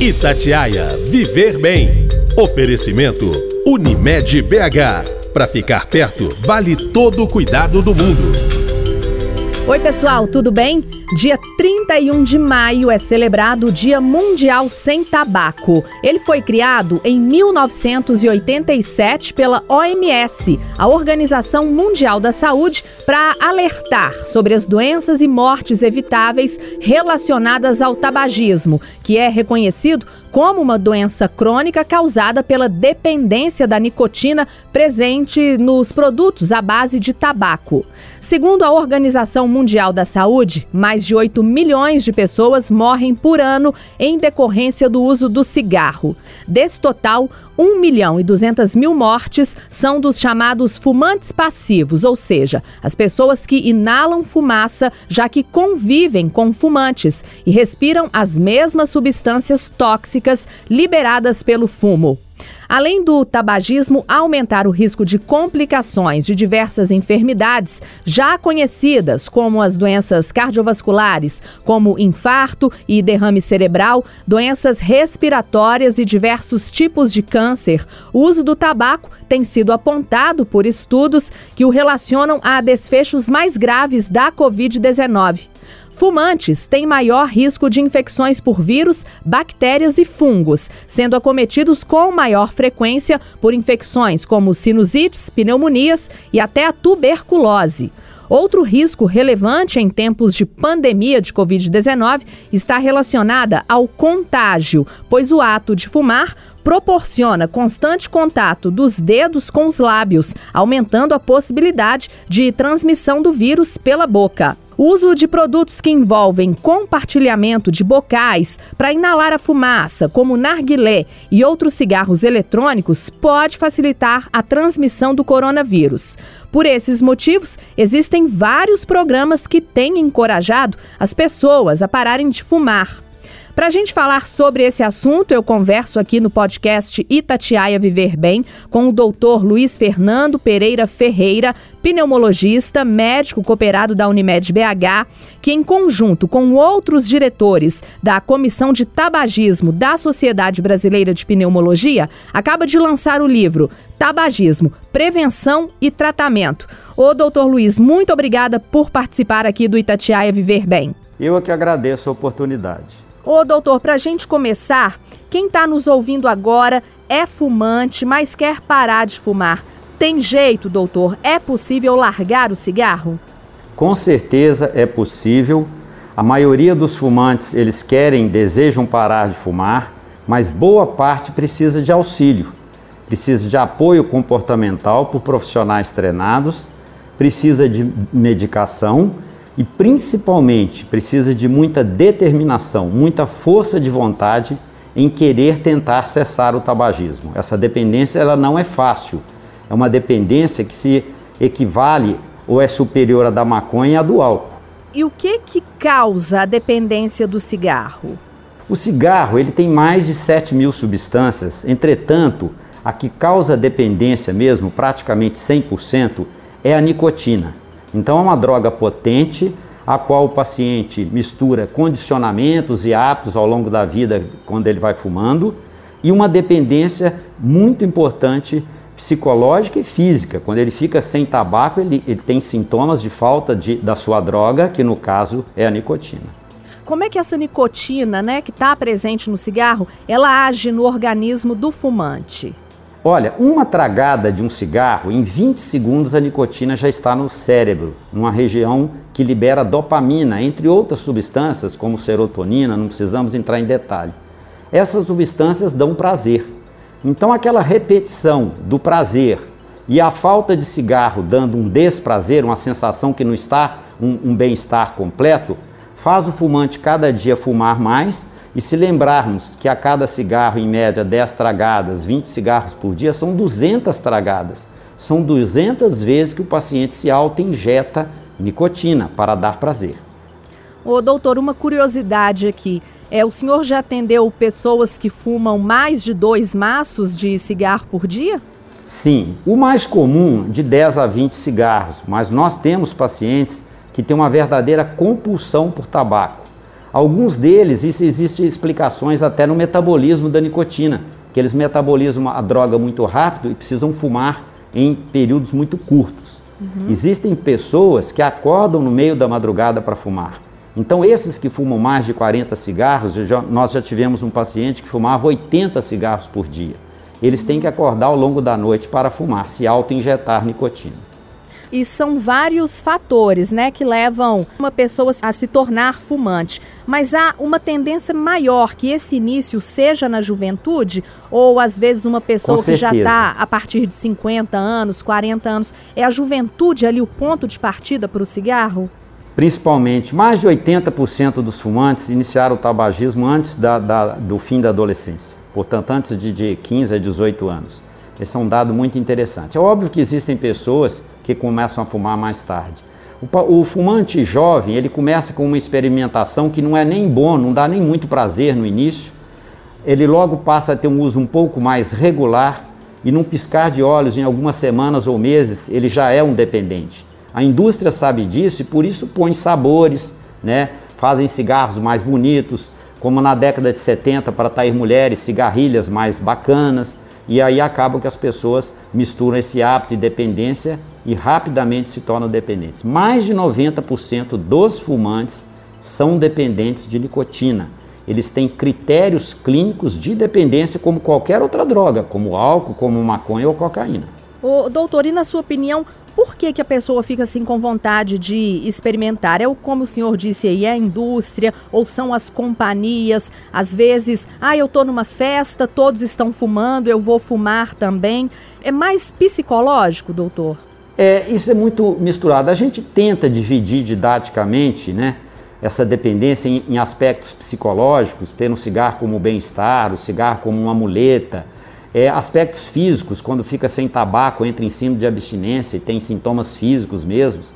Itatiaia Viver Bem. Oferecimento Unimed BH. Para ficar perto, vale todo o cuidado do mundo. Oi, pessoal, tudo bem? Dia 31 de maio é celebrado o Dia Mundial Sem Tabaco. Ele foi criado em 1987 pela OMS, a Organização Mundial da Saúde, para alertar sobre as doenças e mortes evitáveis relacionadas ao tabagismo, que é reconhecido como uma doença crônica causada pela dependência da nicotina presente nos produtos à base de tabaco. Segundo a Organização Mundial da Saúde, mais de 8 milhões de pessoas morrem por ano em decorrência do uso do cigarro. Desse total, 1 milhão e 200 mil mortes são dos chamados fumantes passivos, ou seja, as pessoas que inalam fumaça já que convivem com fumantes e respiram as mesmas substâncias tóxicas liberadas pelo fumo. Além do tabagismo aumentar o risco de complicações de diversas enfermidades já conhecidas, como as doenças cardiovasculares, como infarto e derrame cerebral, doenças respiratórias e diversos tipos de câncer, o uso do tabaco tem sido apontado por estudos que o relacionam a desfechos mais graves da Covid-19. Fumantes têm maior risco de infecções por vírus, bactérias e fungos, sendo acometidos com maior frequência por infecções como sinusites, pneumonias e até a tuberculose. Outro risco relevante em tempos de pandemia de Covid-19 está relacionada ao contágio, pois o ato de fumar proporciona constante contato dos dedos com os lábios, aumentando a possibilidade de transmissão do vírus pela boca. O uso de produtos que envolvem compartilhamento de bocais para inalar a fumaça, como narguilé e outros cigarros eletrônicos, pode facilitar a transmissão do coronavírus. Por esses motivos, existem vários programas que têm encorajado as pessoas a pararem de fumar. Para a gente falar sobre esse assunto, eu converso aqui no podcast Itatiaia Viver Bem com o doutor Luiz Fernando Pereira Ferreira, pneumologista, médico cooperado da Unimed BH, que, em conjunto com outros diretores da Comissão de Tabagismo da Sociedade Brasileira de Pneumologia, acaba de lançar o livro Tabagismo, Prevenção e Tratamento. Ô, doutor Luiz, muito obrigada por participar aqui do Itatiaia Viver Bem. Eu é que agradeço a oportunidade. Ô, doutor, para a gente começar, quem está nos ouvindo agora é fumante, mas quer parar de fumar. Tem jeito, doutor? É possível largar o cigarro? Com certeza é possível. A maioria dos fumantes, eles querem, desejam parar de fumar, mas boa parte precisa de auxílio. Precisa de apoio comportamental por profissionais treinados, precisa de medicação e principalmente precisa de muita determinação, muita força de vontade em querer tentar cessar o tabagismo. Essa dependência ela não é fácil. É uma dependência que se equivale ou é superior à da maconha e à do álcool. E o que que causa a dependência do cigarro? O cigarro ele tem mais de 7 mil substâncias, entretanto, a que causa dependência mesmo, praticamente 100%, é a nicotina. Então é uma droga potente, a qual o paciente mistura condicionamentos e hábitos ao longo da vida quando ele vai fumando, e uma dependência muito importante psicológica e física. Quando ele fica sem tabaco, ele, ele tem sintomas de falta de, da sua droga, que no caso é a nicotina. Como é que essa nicotina, né, que está presente no cigarro, ela age no organismo do fumante? Olha, uma tragada de um cigarro, em 20 segundos a nicotina já está no cérebro, numa região que libera dopamina, entre outras substâncias como serotonina, não precisamos entrar em detalhe. Essas substâncias dão prazer. Então, aquela repetição do prazer e a falta de cigarro dando um desprazer, uma sensação que não está um, um bem-estar completo, faz o fumante cada dia fumar mais e se lembrarmos que a cada cigarro, em média, 10 tragadas, 20 cigarros por dia, são 200 tragadas. São 200 vezes que o paciente se auto-injeta nicotina para dar prazer. Ô, doutor, uma curiosidade aqui. É, o senhor já atendeu pessoas que fumam mais de dois maços de cigarro por dia? Sim, o mais comum de 10 a 20 cigarros, mas nós temos pacientes que têm uma verdadeira compulsão por tabaco Alguns deles, isso existe explicações até no metabolismo da nicotina, que eles metabolizam a droga muito rápido e precisam fumar em períodos muito curtos. Uhum. Existem pessoas que acordam no meio da madrugada para fumar. Então, esses que fumam mais de 40 cigarros, já, nós já tivemos um paciente que fumava 80 cigarros por dia. Eles têm que acordar ao longo da noite para fumar, se auto-injetar nicotina e são vários fatores, né, que levam uma pessoa a se tornar fumante. Mas há uma tendência maior que esse início seja na juventude ou às vezes uma pessoa que já está a partir de 50 anos, 40 anos, é a juventude ali o ponto de partida para o cigarro? Principalmente, mais de 80% dos fumantes iniciaram o tabagismo antes da, da, do fim da adolescência, portanto, antes de, de 15 a 18 anos. Esse é um dado muito interessante. É óbvio que existem pessoas que começam a fumar mais tarde. O, o, fumante jovem, ele começa com uma experimentação que não é nem bom, não dá nem muito prazer no início. Ele logo passa a ter um uso um pouco mais regular e num piscar de olhos, em algumas semanas ou meses, ele já é um dependente. A indústria sabe disso e por isso põe sabores, né? fazem cigarros mais bonitos, como na década de 70 para atrair mulheres, cigarrilhas mais bacanas. E aí acaba que as pessoas misturam esse hábito de dependência e rapidamente se tornam dependentes. Mais de 90% dos fumantes são dependentes de nicotina. Eles têm critérios clínicos de dependência como qualquer outra droga, como álcool, como maconha ou cocaína. Ô, doutor, e na sua opinião, por que, que a pessoa fica assim com vontade de experimentar? É o como o senhor disse aí, é a indústria ou são as companhias? Às vezes, ah, eu estou numa festa, todos estão fumando, eu vou fumar também. É mais psicológico, doutor? É, isso é muito misturado. A gente tenta dividir didaticamente, né? Essa dependência em, em aspectos psicológicos, ter um cigarro como bem-estar, o cigarro como uma muleta, é, aspectos físicos, quando fica sem tabaco, entra em cima de abstinência e tem sintomas físicos mesmos,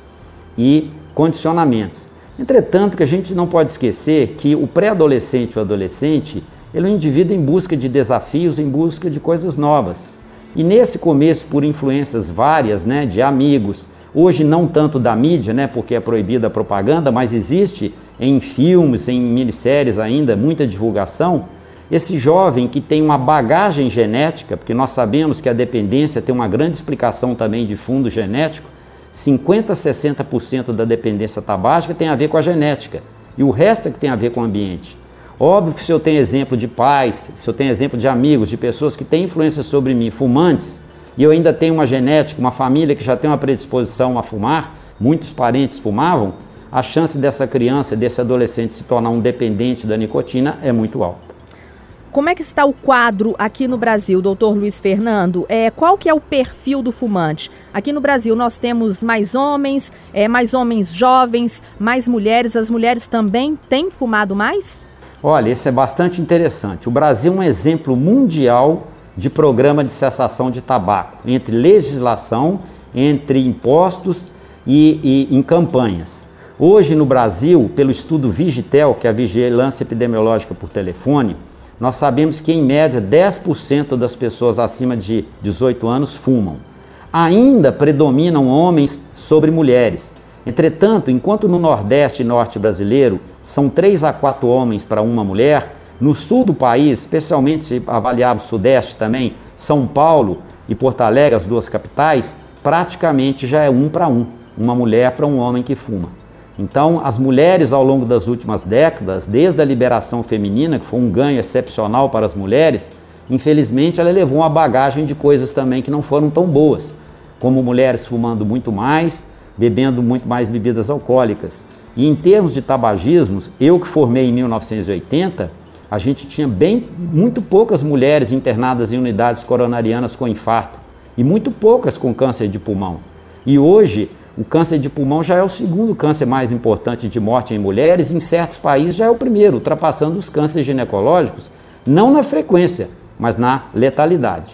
e condicionamentos. Entretanto, que a gente não pode esquecer que o pré-adolescente ou adolescente, ele é um indivíduo em busca de desafios, em busca de coisas novas. E nesse começo, por influências várias, né, de amigos, hoje não tanto da mídia, né, porque é proibida a propaganda, mas existe em filmes, em minisséries ainda, muita divulgação, esse jovem que tem uma bagagem genética, porque nós sabemos que a dependência tem uma grande explicação também de fundo genético, 50 a 60% da dependência tabágica tem a ver com a genética e o resto é que tem a ver com o ambiente. Óbvio que se eu tenho exemplo de pais, se eu tenho exemplo de amigos, de pessoas que têm influência sobre mim, fumantes, e eu ainda tenho uma genética, uma família que já tem uma predisposição a fumar, muitos parentes fumavam, a chance dessa criança, desse adolescente se tornar um dependente da nicotina é muito alta. Como é que está o quadro aqui no Brasil, doutor Luiz Fernando? É, qual que é o perfil do fumante? Aqui no Brasil nós temos mais homens, é, mais homens jovens, mais mulheres. As mulheres também têm fumado mais? Olha, isso é bastante interessante. O Brasil é um exemplo mundial de programa de cessação de tabaco, entre legislação, entre impostos e, e em campanhas. Hoje no Brasil, pelo estudo Vigitel, que é a Vigilância Epidemiológica por Telefone, nós sabemos que, em média, 10% das pessoas acima de 18 anos fumam. Ainda predominam homens sobre mulheres. Entretanto, enquanto no Nordeste e Norte brasileiro são 3 a 4 homens para uma mulher, no sul do país, especialmente se avaliarmos o Sudeste também, São Paulo e Porto Alegre, as duas capitais, praticamente já é um para um, uma mulher para um homem que fuma. Então, as mulheres ao longo das últimas décadas, desde a liberação feminina, que foi um ganho excepcional para as mulheres, infelizmente ela levou uma bagagem de coisas também que não foram tão boas, como mulheres fumando muito mais, bebendo muito mais bebidas alcoólicas. E em termos de tabagismo, eu que formei em 1980, a gente tinha bem muito poucas mulheres internadas em unidades coronarianas com infarto e muito poucas com câncer de pulmão. E hoje o câncer de pulmão já é o segundo câncer mais importante de morte em mulheres, em certos países já é o primeiro, ultrapassando os cânceres ginecológicos, não na frequência, mas na letalidade.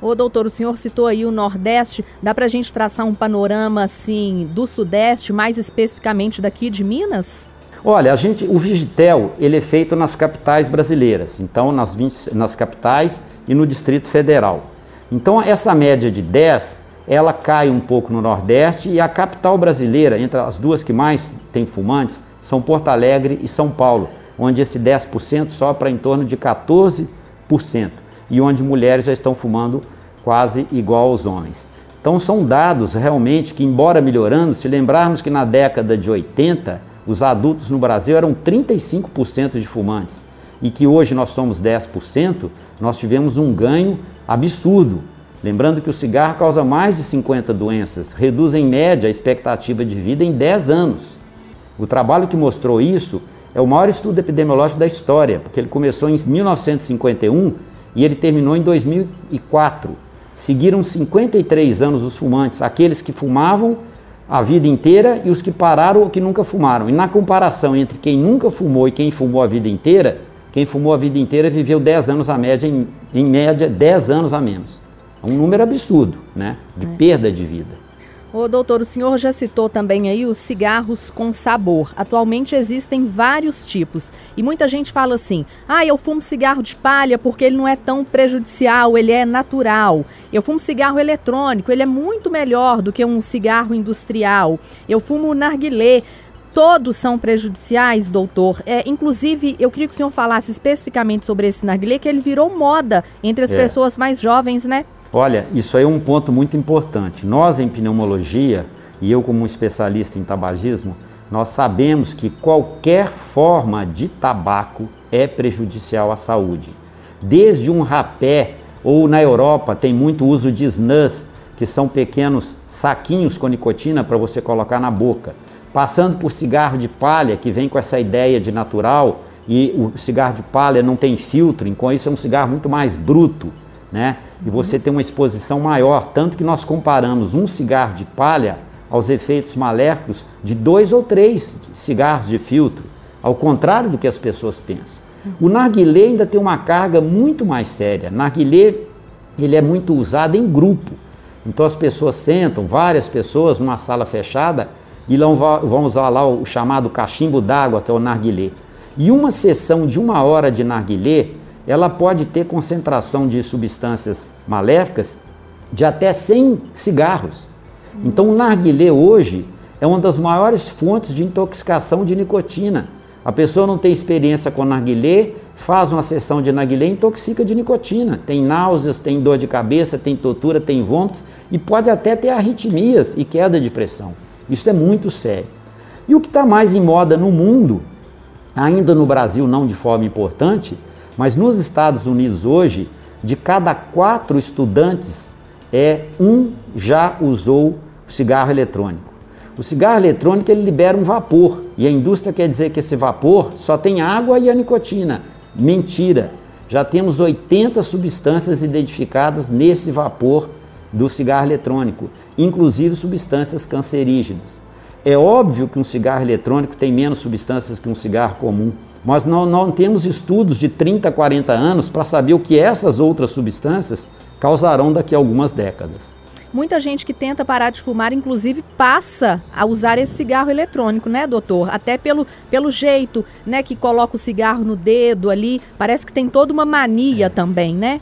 Ô doutor, o senhor citou aí o Nordeste, dá para a gente traçar um panorama assim do Sudeste, mais especificamente daqui de Minas? Olha, a gente, o Vigitel ele é feito nas capitais brasileiras, então nas, 20, nas capitais e no Distrito Federal. Então essa média de 10 ela cai um pouco no Nordeste e a capital brasileira, entre as duas que mais tem fumantes, são Porto Alegre e São Paulo, onde esse 10% sopra em torno de 14% e onde mulheres já estão fumando quase igual aos homens. Então são dados realmente que, embora melhorando, se lembrarmos que na década de 80 os adultos no Brasil eram 35% de fumantes e que hoje nós somos 10%, nós tivemos um ganho absurdo. Lembrando que o cigarro causa mais de 50 doenças, reduz em média a expectativa de vida em 10 anos. O trabalho que mostrou isso é o maior estudo epidemiológico da história, porque ele começou em 1951 e ele terminou em 2004. Seguiram 53 anos os fumantes, aqueles que fumavam a vida inteira e os que pararam ou que nunca fumaram. E na comparação entre quem nunca fumou e quem fumou a vida inteira, quem fumou a vida inteira viveu 10 anos a média, em, em média 10 anos a menos. É um número absurdo, né? De é. perda de vida. Ô, doutor, o senhor já citou também aí os cigarros com sabor. Atualmente existem vários tipos. E muita gente fala assim: ah, eu fumo cigarro de palha porque ele não é tão prejudicial, ele é natural. Eu fumo cigarro eletrônico, ele é muito melhor do que um cigarro industrial. Eu fumo narguilé. Todos são prejudiciais, doutor. É, inclusive, eu queria que o senhor falasse especificamente sobre esse narguilé, que ele virou moda entre as é. pessoas mais jovens, né? Olha, isso aí é um ponto muito importante. Nós, em pneumologia, e eu, como especialista em tabagismo, nós sabemos que qualquer forma de tabaco é prejudicial à saúde. Desde um rapé, ou na Europa tem muito uso de snus, que são pequenos saquinhos com nicotina para você colocar na boca. Passando por cigarro de palha, que vem com essa ideia de natural, e o cigarro de palha não tem filtro, então isso é um cigarro muito mais bruto né? E você tem uma exposição maior, tanto que nós comparamos um cigarro de palha aos efeitos maléficos de dois ou três cigarros de filtro, ao contrário do que as pessoas pensam. O narguilé ainda tem uma carga muito mais séria. Narguilé, ele é muito usado em grupo. Então as pessoas sentam, várias pessoas numa sala fechada e vão usar lá o chamado cachimbo d'água, que é o narguilé. E uma sessão de uma hora de narguilé ela pode ter concentração de substâncias maléficas de até 100 cigarros. Então, o narguilé hoje é uma das maiores fontes de intoxicação de nicotina. A pessoa não tem experiência com narguilé, faz uma sessão de narguilé e intoxica de nicotina. Tem náuseas, tem dor de cabeça, tem tortura, tem vômitos e pode até ter arritmias e queda de pressão. Isso é muito sério. E o que está mais em moda no mundo, ainda no Brasil não de forma importante, mas nos Estados Unidos hoje, de cada quatro estudantes, é um já usou o cigarro eletrônico. O cigarro eletrônico ele libera um vapor e a indústria quer dizer que esse vapor só tem água e a nicotina. Mentira! Já temos 80 substâncias identificadas nesse vapor do cigarro eletrônico, inclusive substâncias cancerígenas. É óbvio que um cigarro eletrônico tem menos substâncias que um cigarro comum, mas não, não temos estudos de 30, 40 anos para saber o que essas outras substâncias causarão daqui a algumas décadas. Muita gente que tenta parar de fumar, inclusive, passa a usar esse cigarro eletrônico, né, doutor? Até pelo, pelo jeito, né, que coloca o cigarro no dedo ali. Parece que tem toda uma mania também, né?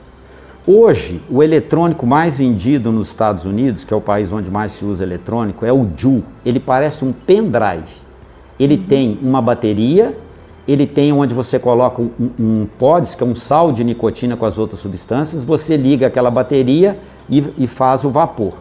Hoje, o eletrônico mais vendido nos Estados Unidos, que é o país onde mais se usa eletrônico, é o Ju. Ele parece um pendrive. Ele uhum. tem uma bateria ele tem onde você coloca um, um pods, que é um sal de nicotina com as outras substâncias, você liga aquela bateria e, e faz o vapor.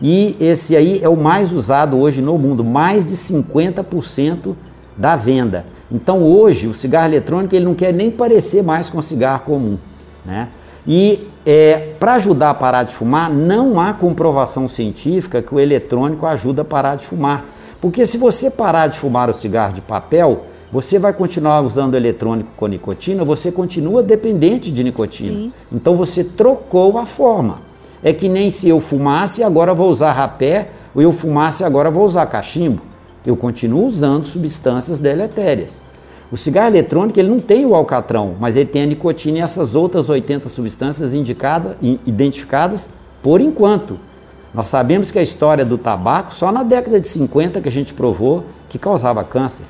E esse aí é o mais usado hoje no mundo, mais de 50% da venda. Então hoje o cigarro eletrônico ele não quer nem parecer mais com cigarro comum. Né? E é, para ajudar a parar de fumar, não há comprovação científica que o eletrônico ajuda a parar de fumar. Porque se você parar de fumar o cigarro de papel, você vai continuar usando eletrônico com nicotina, você continua dependente de nicotina. Sim. Então você trocou a forma. É que nem se eu fumasse, agora vou usar rapé, ou eu fumasse, agora vou usar cachimbo. Eu continuo usando substâncias deletérias. O cigarro eletrônico ele não tem o alcatrão, mas ele tem a nicotina e essas outras 80 substâncias indicadas, identificadas por enquanto. Nós sabemos que a história do tabaco, só na década de 50 que a gente provou que causava câncer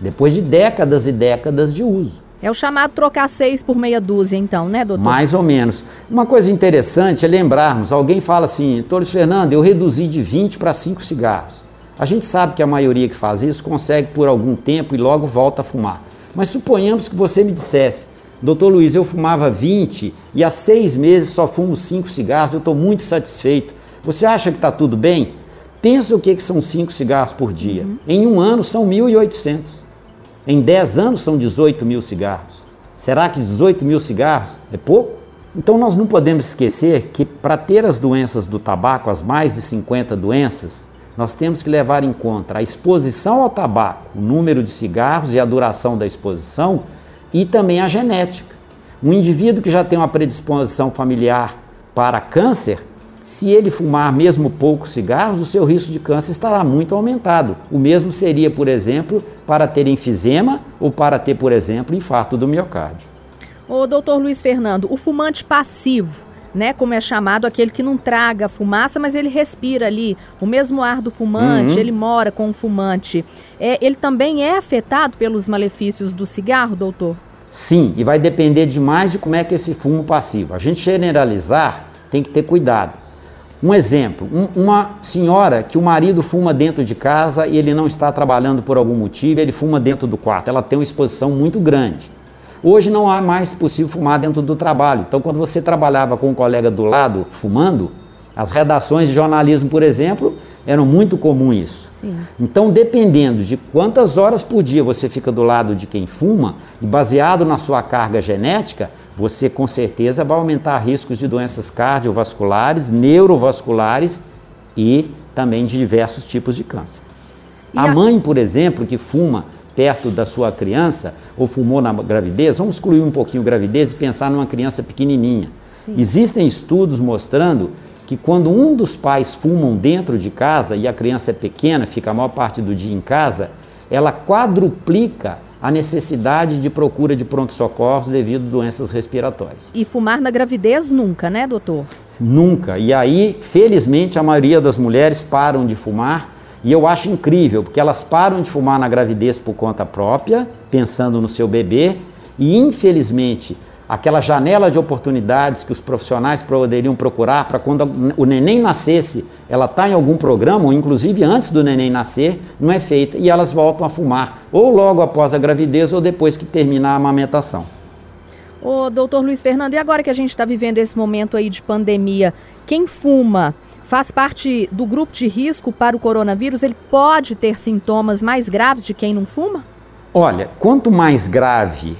depois de décadas e décadas de uso. É o chamado trocar seis por meia dúzia, então, né, doutor? Mais ou menos. Uma coisa interessante é lembrarmos: alguém fala assim, Torres Fernando, eu reduzi de 20 para 5 cigarros. A gente sabe que a maioria que faz isso consegue por algum tempo e logo volta a fumar. Mas suponhamos que você me dissesse, doutor Luiz, eu fumava 20 e há seis meses só fumo 5 cigarros, eu estou muito satisfeito. Você acha que está tudo bem? Pensa o que, que são 5 cigarros por dia. Uhum. Em um ano são 1.800. Em 10 anos são 18 mil cigarros. Será que 18 mil cigarros é pouco? Então nós não podemos esquecer que para ter as doenças do tabaco, as mais de 50 doenças, nós temos que levar em conta a exposição ao tabaco, o número de cigarros e a duração da exposição e também a genética. Um indivíduo que já tem uma predisposição familiar para câncer, se ele fumar mesmo poucos cigarros, o seu risco de câncer estará muito aumentado. O mesmo seria, por exemplo, para ter enfisema ou para ter, por exemplo, infarto do miocárdio. O doutor Luiz Fernando, o fumante passivo, né, como é chamado, aquele que não traga fumaça, mas ele respira ali o mesmo ar do fumante, uhum. ele mora com o fumante. É, ele também é afetado pelos malefícios do cigarro, doutor? Sim, e vai depender demais de como é que esse fumo passivo. A gente generalizar tem que ter cuidado. Um exemplo, um, uma senhora que o marido fuma dentro de casa e ele não está trabalhando por algum motivo, ele fuma dentro do quarto. Ela tem uma exposição muito grande. Hoje não há mais possível fumar dentro do trabalho. Então, quando você trabalhava com um colega do lado fumando, as redações de jornalismo, por exemplo, eram muito comum isso. Sim. Então, dependendo de quantas horas por dia você fica do lado de quem fuma, e baseado na sua carga genética, você com certeza vai aumentar riscos de doenças cardiovasculares, neurovasculares e também de diversos tipos de câncer. A, a mãe, por exemplo, que fuma perto da sua criança ou fumou na gravidez, vamos excluir um pouquinho a gravidez e pensar numa criança pequenininha. Sim. Existem estudos mostrando que quando um dos pais fumam dentro de casa e a criança é pequena, fica a maior parte do dia em casa, ela quadruplica a necessidade de procura de pronto-socorros devido a doenças respiratórias. E fumar na gravidez nunca, né, doutor? Nunca. E aí, felizmente, a maioria das mulheres param de fumar. E eu acho incrível, porque elas param de fumar na gravidez por conta própria, pensando no seu bebê, e infelizmente aquela janela de oportunidades que os profissionais poderiam procurar para quando o neném nascesse, ela está em algum programa, ou inclusive antes do neném nascer, não é feita e elas voltam a fumar, ou logo após a gravidez ou depois que termina a amamentação. Ô, doutor Luiz Fernando, e agora que a gente está vivendo esse momento aí de pandemia, quem fuma faz parte do grupo de risco para o coronavírus? Ele pode ter sintomas mais graves de quem não fuma? Olha, quanto mais grave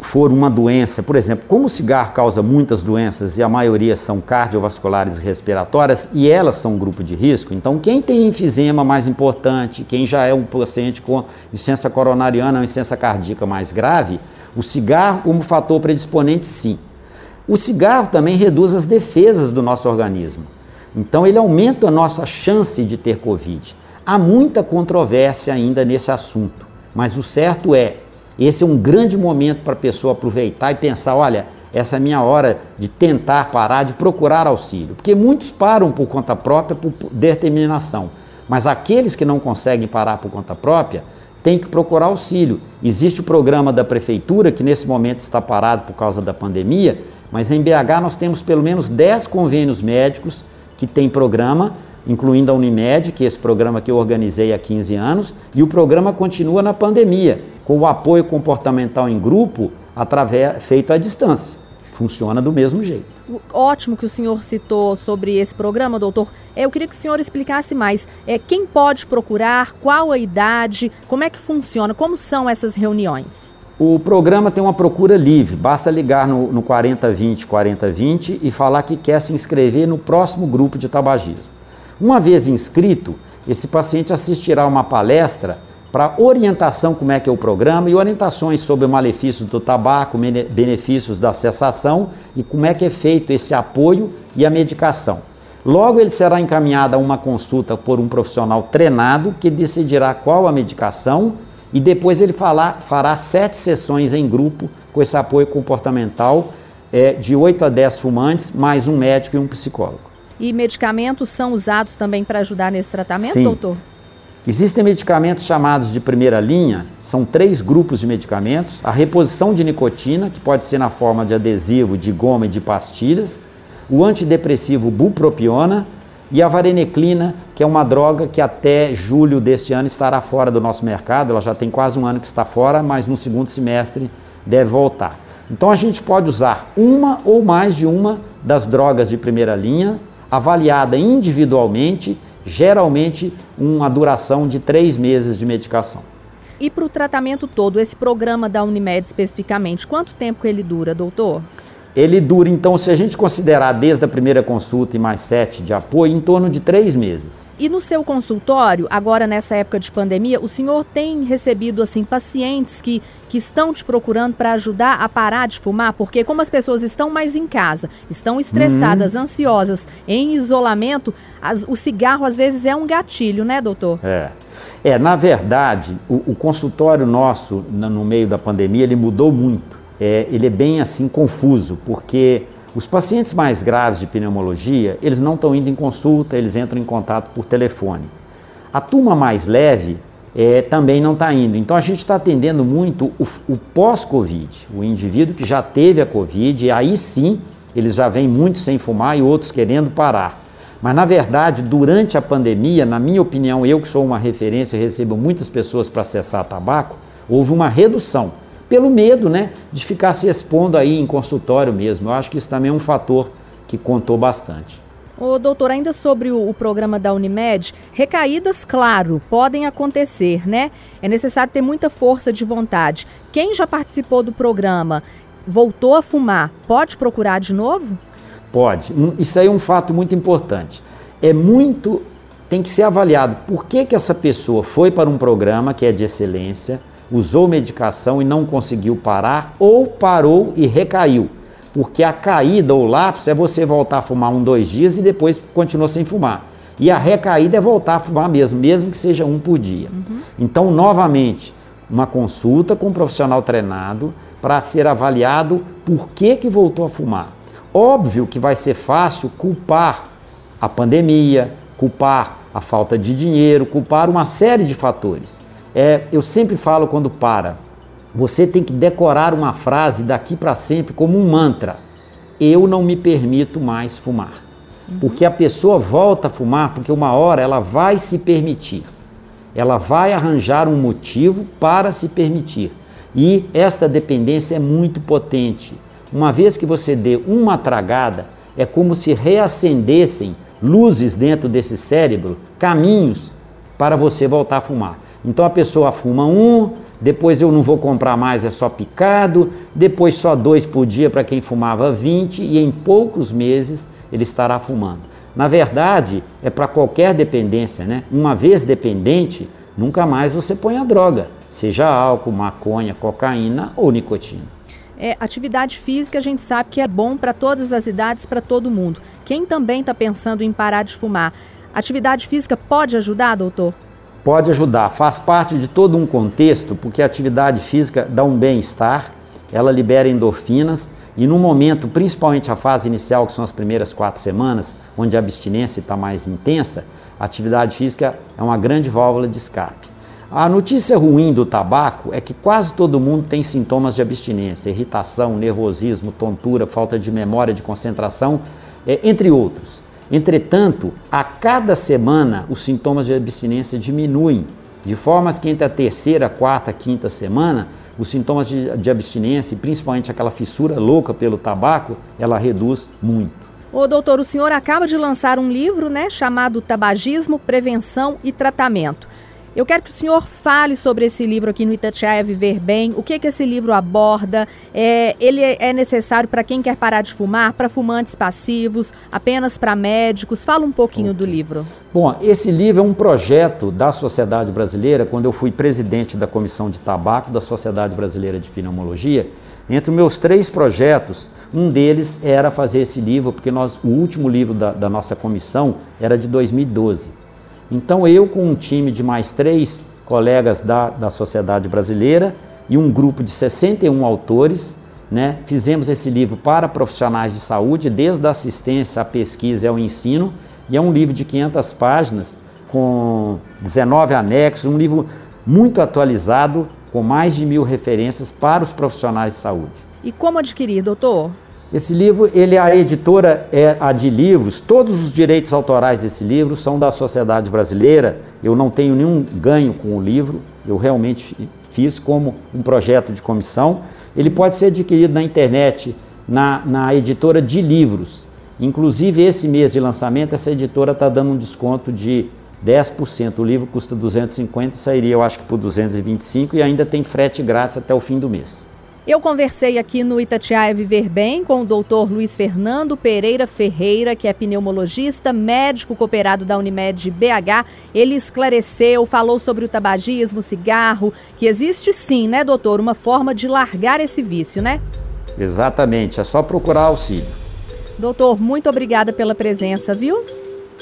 for uma doença, por exemplo, como o cigarro causa muitas doenças e a maioria são cardiovasculares e respiratórias e elas são um grupo de risco, então quem tem enfisema mais importante, quem já é um paciente com insuficiência coronariana ou insuficiência cardíaca mais grave, o cigarro como fator predisponente sim. O cigarro também reduz as defesas do nosso organismo. Então ele aumenta a nossa chance de ter Covid. Há muita controvérsia ainda nesse assunto, mas o certo é esse é um grande momento para a pessoa aproveitar e pensar: olha, essa é a minha hora de tentar parar, de procurar auxílio. Porque muitos param por conta própria, por determinação. Mas aqueles que não conseguem parar por conta própria, têm que procurar auxílio. Existe o programa da prefeitura, que nesse momento está parado por causa da pandemia, mas em BH nós temos pelo menos 10 convênios médicos que têm programa incluindo a Unimed, que é esse programa que eu organizei há 15 anos, e o programa continua na pandemia, com o apoio comportamental em grupo através, feito à distância. Funciona do mesmo jeito. Ótimo que o senhor citou sobre esse programa, doutor. Eu queria que o senhor explicasse mais. É, quem pode procurar, qual a idade, como é que funciona, como são essas reuniões? O programa tem uma procura livre, basta ligar no, no 4020 4020 e falar que quer se inscrever no próximo grupo de tabagismo. Uma vez inscrito, esse paciente assistirá uma palestra para orientação como é que é o programa e orientações sobre malefícios do tabaco, benefícios da cessação e como é que é feito esse apoio e a medicação. Logo ele será encaminhado a uma consulta por um profissional treinado que decidirá qual a medicação e depois ele fará, fará sete sessões em grupo com esse apoio comportamental é, de 8 a 10 fumantes, mais um médico e um psicólogo. E medicamentos são usados também para ajudar nesse tratamento, Sim. doutor? Existem medicamentos chamados de primeira linha, são três grupos de medicamentos: a reposição de nicotina, que pode ser na forma de adesivo, de goma e de pastilhas, o antidepressivo bupropiona e a vareneclina, que é uma droga que até julho deste ano estará fora do nosso mercado. Ela já tem quase um ano que está fora, mas no segundo semestre deve voltar. Então a gente pode usar uma ou mais de uma das drogas de primeira linha, avaliada individualmente geralmente uma duração de três meses de medicação. E para o tratamento todo, esse programa da Unimed especificamente, quanto tempo ele dura, doutor? Ele dura, então, se a gente considerar desde a primeira consulta e mais sete de apoio, em torno de três meses. E no seu consultório, agora nessa época de pandemia, o senhor tem recebido assim pacientes que, que estão te procurando para ajudar a parar de fumar? Porque como as pessoas estão mais em casa, estão estressadas, uhum. ansiosas, em isolamento, as, o cigarro às vezes é um gatilho, né, doutor? É. É, na verdade, o, o consultório nosso, no meio da pandemia, ele mudou muito é, ele é bem assim confuso, porque os pacientes mais graves de pneumologia, eles não estão indo em consulta, eles entram em contato por telefone. A turma mais leve é, também não está indo. Então a gente está atendendo muito o, o pós-Covid, o indivíduo que já teve a Covid, e aí sim eles já vêm muito sem fumar e outros querendo parar. Mas na verdade, durante a pandemia, na minha opinião, eu que sou uma referência, recebo muitas pessoas para acessar tabaco, houve uma redução pelo medo, né, de ficar se expondo aí em consultório mesmo. Eu acho que isso também é um fator que contou bastante. Ô, doutor, ainda sobre o, o, programa da Unimed, recaídas, claro, podem acontecer, né? É necessário ter muita força de vontade. Quem já participou do programa, voltou a fumar, pode procurar de novo? Pode. Isso aí é um fato muito importante. É muito. tem que ser avaliado por que, que essa pessoa foi para um programa que é de excelência usou medicação e não conseguiu parar, ou parou e recaiu. Porque a caída ou lapso é você voltar a fumar um, dois dias e depois continua sem fumar. E a recaída é voltar a fumar mesmo, mesmo que seja um por dia. Uhum. Então, novamente, uma consulta com um profissional treinado para ser avaliado por que, que voltou a fumar. Óbvio que vai ser fácil culpar a pandemia, culpar a falta de dinheiro, culpar uma série de fatores. É, eu sempre falo quando para, você tem que decorar uma frase daqui para sempre como um mantra. Eu não me permito mais fumar. Uhum. Porque a pessoa volta a fumar porque uma hora ela vai se permitir. Ela vai arranjar um motivo para se permitir. E esta dependência é muito potente. Uma vez que você dê uma tragada, é como se reacendessem luzes dentro desse cérebro, caminhos para você voltar a fumar. Então a pessoa fuma um, depois eu não vou comprar mais, é só picado, depois só dois por dia para quem fumava 20 e em poucos meses ele estará fumando. Na verdade, é para qualquer dependência, né? Uma vez dependente, nunca mais você põe a droga, seja álcool, maconha, cocaína ou nicotina. É, atividade física a gente sabe que é bom para todas as idades, para todo mundo. Quem também está pensando em parar de fumar, atividade física pode ajudar, doutor? Pode ajudar, faz parte de todo um contexto, porque a atividade física dá um bem-estar, ela libera endorfinas e no momento, principalmente a fase inicial, que são as primeiras quatro semanas, onde a abstinência está mais intensa, a atividade física é uma grande válvula de escape. A notícia ruim do tabaco é que quase todo mundo tem sintomas de abstinência, irritação, nervosismo, tontura, falta de memória, de concentração, é, entre outros. Entretanto, a cada semana os sintomas de abstinência diminuem, de forma que entre a terceira, quarta, quinta semana, os sintomas de, de abstinência, principalmente aquela fissura louca pelo tabaco, ela reduz muito. Ô, doutor, o senhor acaba de lançar um livro, né, chamado Tabagismo, Prevenção e Tratamento. Eu quero que o senhor fale sobre esse livro aqui no Itatiaia Viver Bem, o que, que esse livro aborda, é, ele é necessário para quem quer parar de fumar, para fumantes passivos, apenas para médicos? Fala um pouquinho okay. do livro. Bom, esse livro é um projeto da Sociedade Brasileira, quando eu fui presidente da Comissão de Tabaco da Sociedade Brasileira de Pneumologia, entre meus três projetos, um deles era fazer esse livro, porque nós, o último livro da, da nossa comissão era de 2012. Então eu com um time de mais três colegas da, da Sociedade Brasileira e um grupo de 61 autores, né, fizemos esse livro para profissionais de saúde, desde a assistência à pesquisa e ao ensino, e é um livro de 500 páginas com 19 anexos, um livro muito atualizado, com mais de mil referências para os profissionais de saúde. E como adquirir, doutor? Esse livro, ele a editora é a de livros. Todos os direitos autorais desse livro são da sociedade brasileira. Eu não tenho nenhum ganho com o livro. Eu realmente fiz como um projeto de comissão. Ele pode ser adquirido na internet, na, na editora de livros. Inclusive, esse mês de lançamento, essa editora está dando um desconto de 10%. O livro custa 250, sairia eu acho que por 225 e ainda tem frete grátis até o fim do mês. Eu conversei aqui no Itatiaia Viver Bem com o doutor Luiz Fernando Pereira Ferreira, que é pneumologista, médico cooperado da Unimed BH. Ele esclareceu, falou sobre o tabagismo, cigarro, que existe sim, né, doutor, uma forma de largar esse vício, né? Exatamente, é só procurar auxílio. Doutor, muito obrigada pela presença, viu?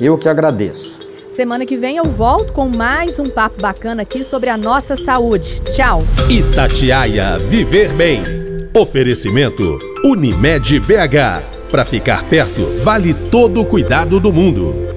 Eu que agradeço. Semana que vem eu volto com mais um papo bacana aqui sobre a nossa saúde. Tchau. Itatiaia Viver Bem. Oferecimento Unimed BH. Para ficar perto, vale todo o cuidado do mundo.